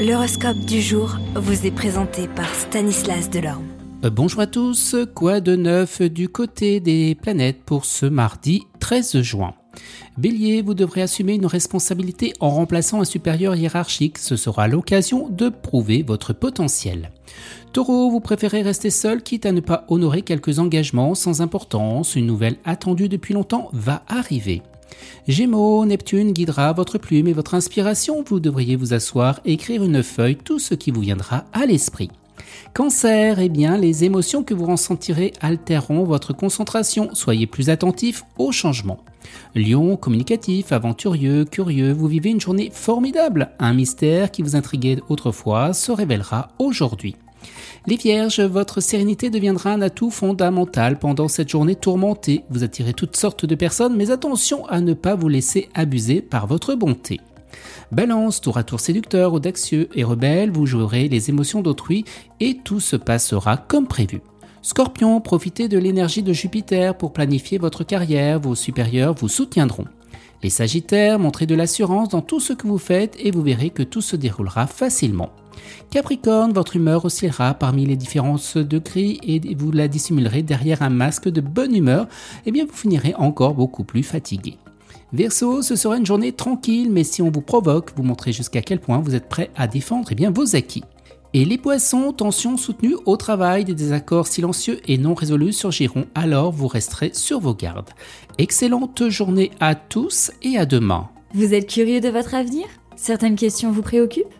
L'horoscope du jour vous est présenté par Stanislas Delorme. Euh, bonjour à tous, quoi de neuf du côté des planètes pour ce mardi 13 juin? Bélier, vous devrez assumer une responsabilité en remplaçant un supérieur hiérarchique, ce sera l'occasion de prouver votre potentiel. Taureau, vous préférez rester seul quitte à ne pas honorer quelques engagements sans importance, une nouvelle attendue depuis longtemps va arriver. Gémeaux, Neptune guidera votre plume et votre inspiration. Vous devriez vous asseoir écrire une feuille tout ce qui vous viendra à l'esprit. Cancer, eh bien, les émotions que vous ressentirez altéreront votre concentration. Soyez plus attentif aux changements. Lion, communicatif, aventurieux, curieux, vous vivez une journée formidable. Un mystère qui vous intriguait autrefois se révélera aujourd'hui. Les vierges, votre sérénité deviendra un atout fondamental pendant cette journée tourmentée. Vous attirez toutes sortes de personnes, mais attention à ne pas vous laisser abuser par votre bonté. Balance, tour à tour séducteur, audacieux et rebelle, vous jouerez les émotions d'autrui et tout se passera comme prévu. Scorpion, profitez de l'énergie de Jupiter pour planifier votre carrière, vos supérieurs vous soutiendront. Les Sagittaires, montrez de l'assurance dans tout ce que vous faites et vous verrez que tout se déroulera facilement. Capricorne, votre humeur oscillera parmi les différences de gris et vous la dissimulerez derrière un masque de bonne humeur, et eh bien vous finirez encore beaucoup plus fatigué. Verseau, ce sera une journée tranquille, mais si on vous provoque, vous montrez jusqu'à quel point vous êtes prêt à défendre eh bien, vos acquis. Et les poissons, tension soutenue au travail, des désaccords silencieux et non résolus surgiront, alors vous resterez sur vos gardes. Excellente journée à tous et à demain. Vous êtes curieux de votre avenir? Certaines questions vous préoccupent?